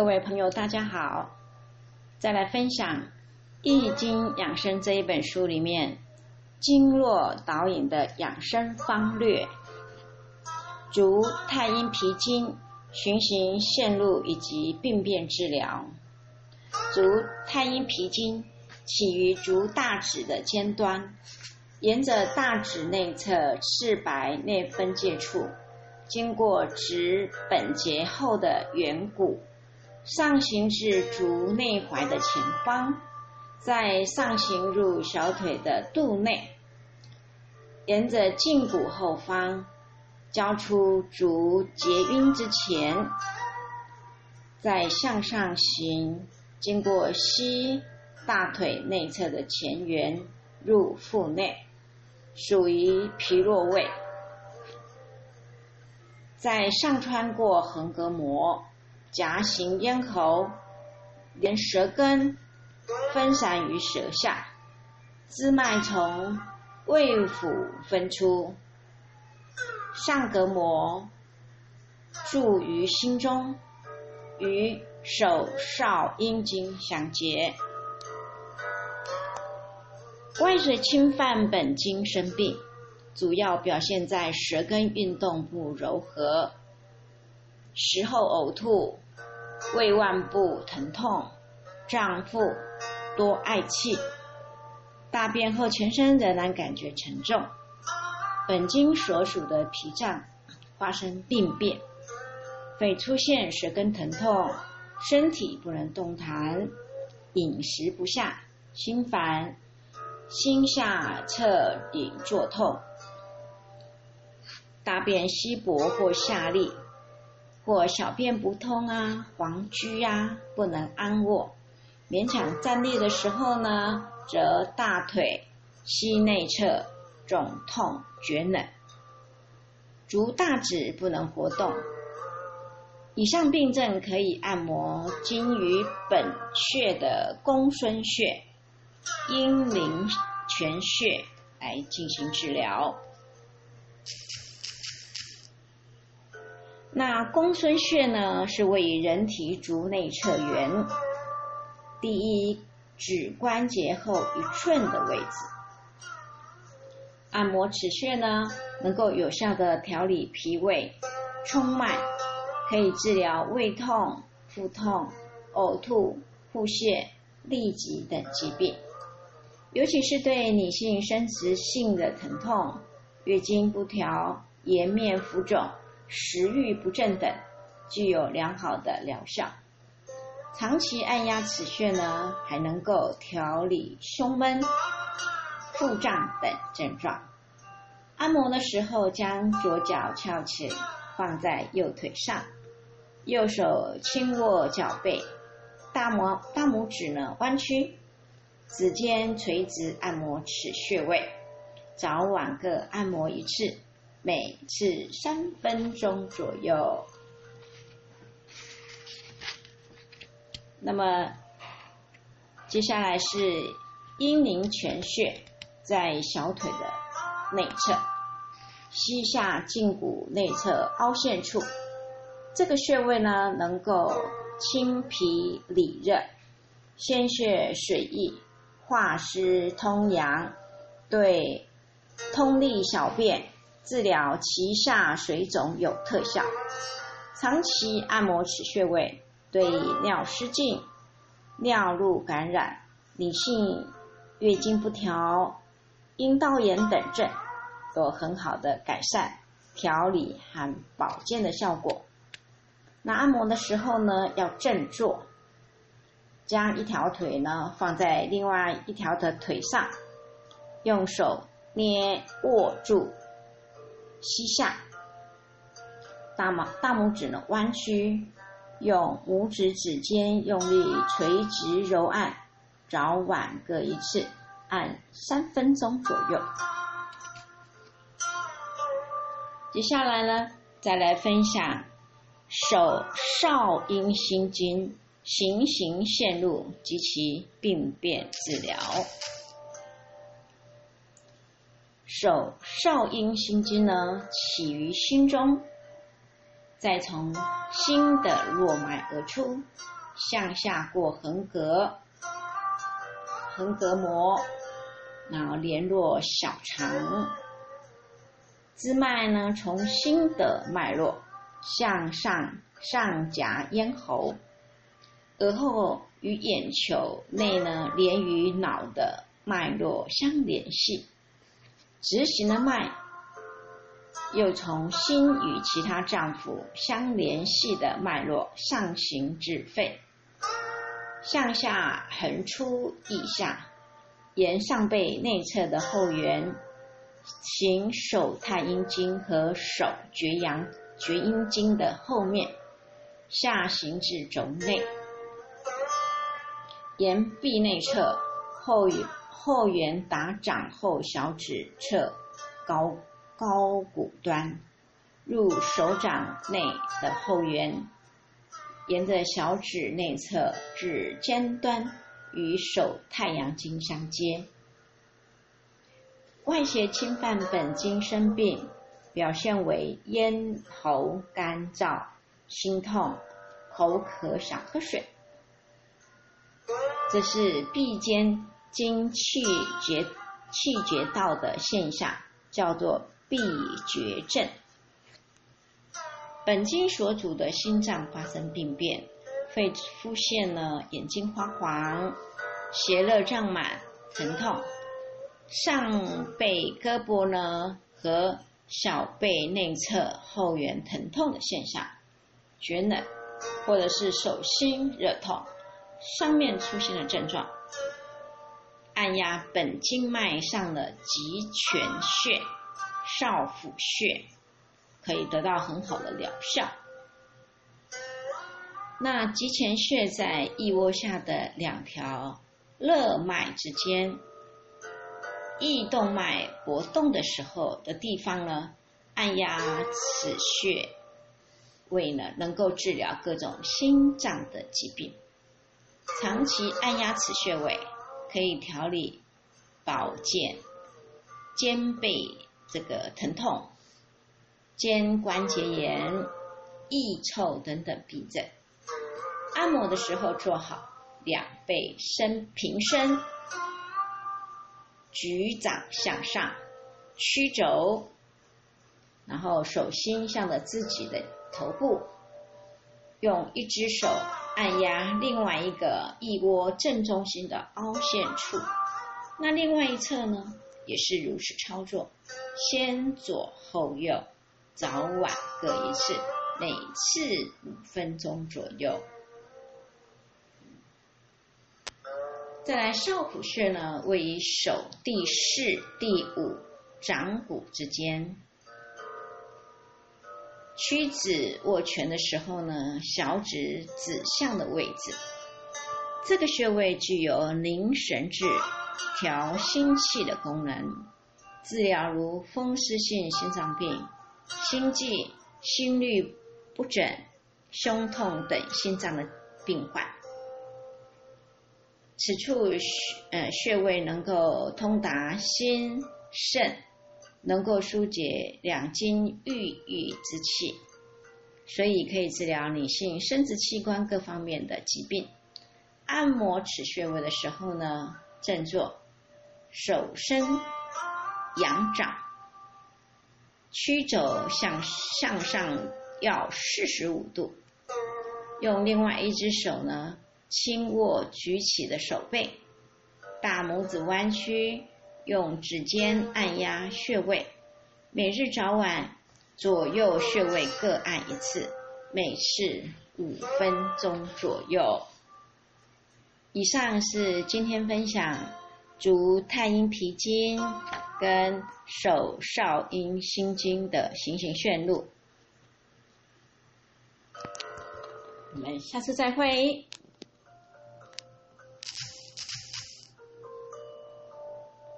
各位朋友，大家好！再来分享《易经养生》这一本书里面经络导引的养生方略，足太阴脾经循行线路以及病变治疗。足太阴脾经起于足大趾的尖端，沿着大趾内侧赤白内分界处，经过趾本节后的远骨。上行至足内踝的前方，再上行入小腿的肚内，沿着胫骨后方，交出足结晕之前，再向上行，经过膝大腿内侧的前缘，入腹内，属于脾络位，再上穿过横膈膜。夹行咽喉，连舌根分散于舌下，支脉从胃腑分出，上膈膜注于心中，与手少阴经相接。外水侵犯本经生病，主要表现在舌根运动不柔和。食后呕吐、胃脘部疼痛、胀腹、多嗳气；大便后全身仍然感觉沉重。本经所属的脾脏发生病变，会出现舌根疼痛、身体不能动弹、饮食不下、心烦、心下侧顶作痛、大便稀薄或下痢。或小便不通啊，黄居啊，不能安卧，勉强站立的时候呢，则大腿、膝内侧肿痛、厥冷，足大趾不能活动。以上病症可以按摩经于本穴的公孙穴、阴陵泉穴来进行治疗。那公孙穴呢，是位于人体足内侧缘第一指关节后一寸的位置。按摩此穴呢，能够有效的调理脾胃、冲脉，可以治疗胃痛、腹痛、呕吐、腹泻、痢疾等疾病。尤其是对女性生殖性的疼痛、月经不调、颜面浮肿。食欲不振等，具有良好的疗效。长期按压此穴呢，还能够调理胸闷、腹胀等症状。按摩的时候，将左脚翘起，放在右腿上，右手轻握脚背，大拇大拇指呢弯曲，指尖垂直按摩此穴位，早晚各按摩一次。每次三分钟左右。那么，接下来是阴陵泉穴，在小腿的内侧，膝下胫骨内侧凹陷处。这个穴位呢，能够清脾理热、鲜血水溢、化湿通阳，对通利小便。治疗脐下水肿有特效。长期按摩此穴位，对尿失禁、尿路感染、女性月经不调、阴道炎等症，有很好的改善、调理和保健的效果。那按摩的时候呢，要正坐，将一条腿呢放在另外一条的腿上，用手捏握住。膝下，大拇大拇指呢弯曲，用拇指指尖用力垂直揉按，早晚各一次，按三分钟左右。接下来呢，再来分享手少阴心经行行线路及其病变治疗。手少阴心经呢，起于心中，再从心的络脉而出，向下过横膈，横膈膜，然后联络小肠。支脉呢，从心的脉络向上上夹咽喉，而后与眼球内呢连于脑的脉络相联系。直行的脉又从心与其他脏腑相联系的脉络上行至肺，向下横出腋下，沿上背内侧的后缘。行手太阴经和手厥阳厥阴经的后面，下行至肘内，沿臂内侧后后缘打掌后小指侧高高骨端，入手掌内的后缘，沿着小指内侧指尖端，与手太阳经相接。外邪侵犯本经生病，表现为咽喉干燥、心痛、口渴、想喝水，这是闭间经气绝气绝道的现象，叫做闭绝症。本经所主的心脏发生病变，肺出现了眼睛发黄、邪热胀满、疼痛。上背胳膊呢和小背内侧后缘疼痛的现象，厥冷，或者是手心热痛，上面出现的症状，按压本经脉上的极泉穴、少府穴，可以得到很好的疗效。那极泉穴在腋窝下的两条肋脉之间。腋动脉搏动的时候的地方呢，按压此穴位呢，能够治疗各种心脏的疾病。长期按压此穴位，可以调理保健肩背这个疼痛、肩关节炎、腋臭等等病症。按摩的时候做好两背伸平伸。举掌向上，曲肘，然后手心向着自己的头部，用一只手按压另外一个腋窝正中心的凹陷处。那另外一侧呢，也是如此操作，先左后右，早晚各一次，每次五分钟左右。再来少府穴呢，位于手第四、第五掌骨之间。屈指握拳的时候呢，小指指向的位置。这个穴位具有凝神志、调心气的功能，治疗如风湿性心脏病、心悸、心律不整、胸痛等心脏的病患。此处穴呃穴位能够通达心肾，能够疏解两经郁郁之气，所以可以治疗女性生殖器官各方面的疾病。按摩此穴位的时候呢，正坐，手伸仰掌，曲肘向向上要四十五度，用另外一只手呢。轻握举起的手背，大拇指弯曲，用指尖按压穴位。每日早晚左右穴位各按一次，每次五分钟左右。以上是今天分享足太阴脾经跟手少阴心经的行行线路。我们下次再会。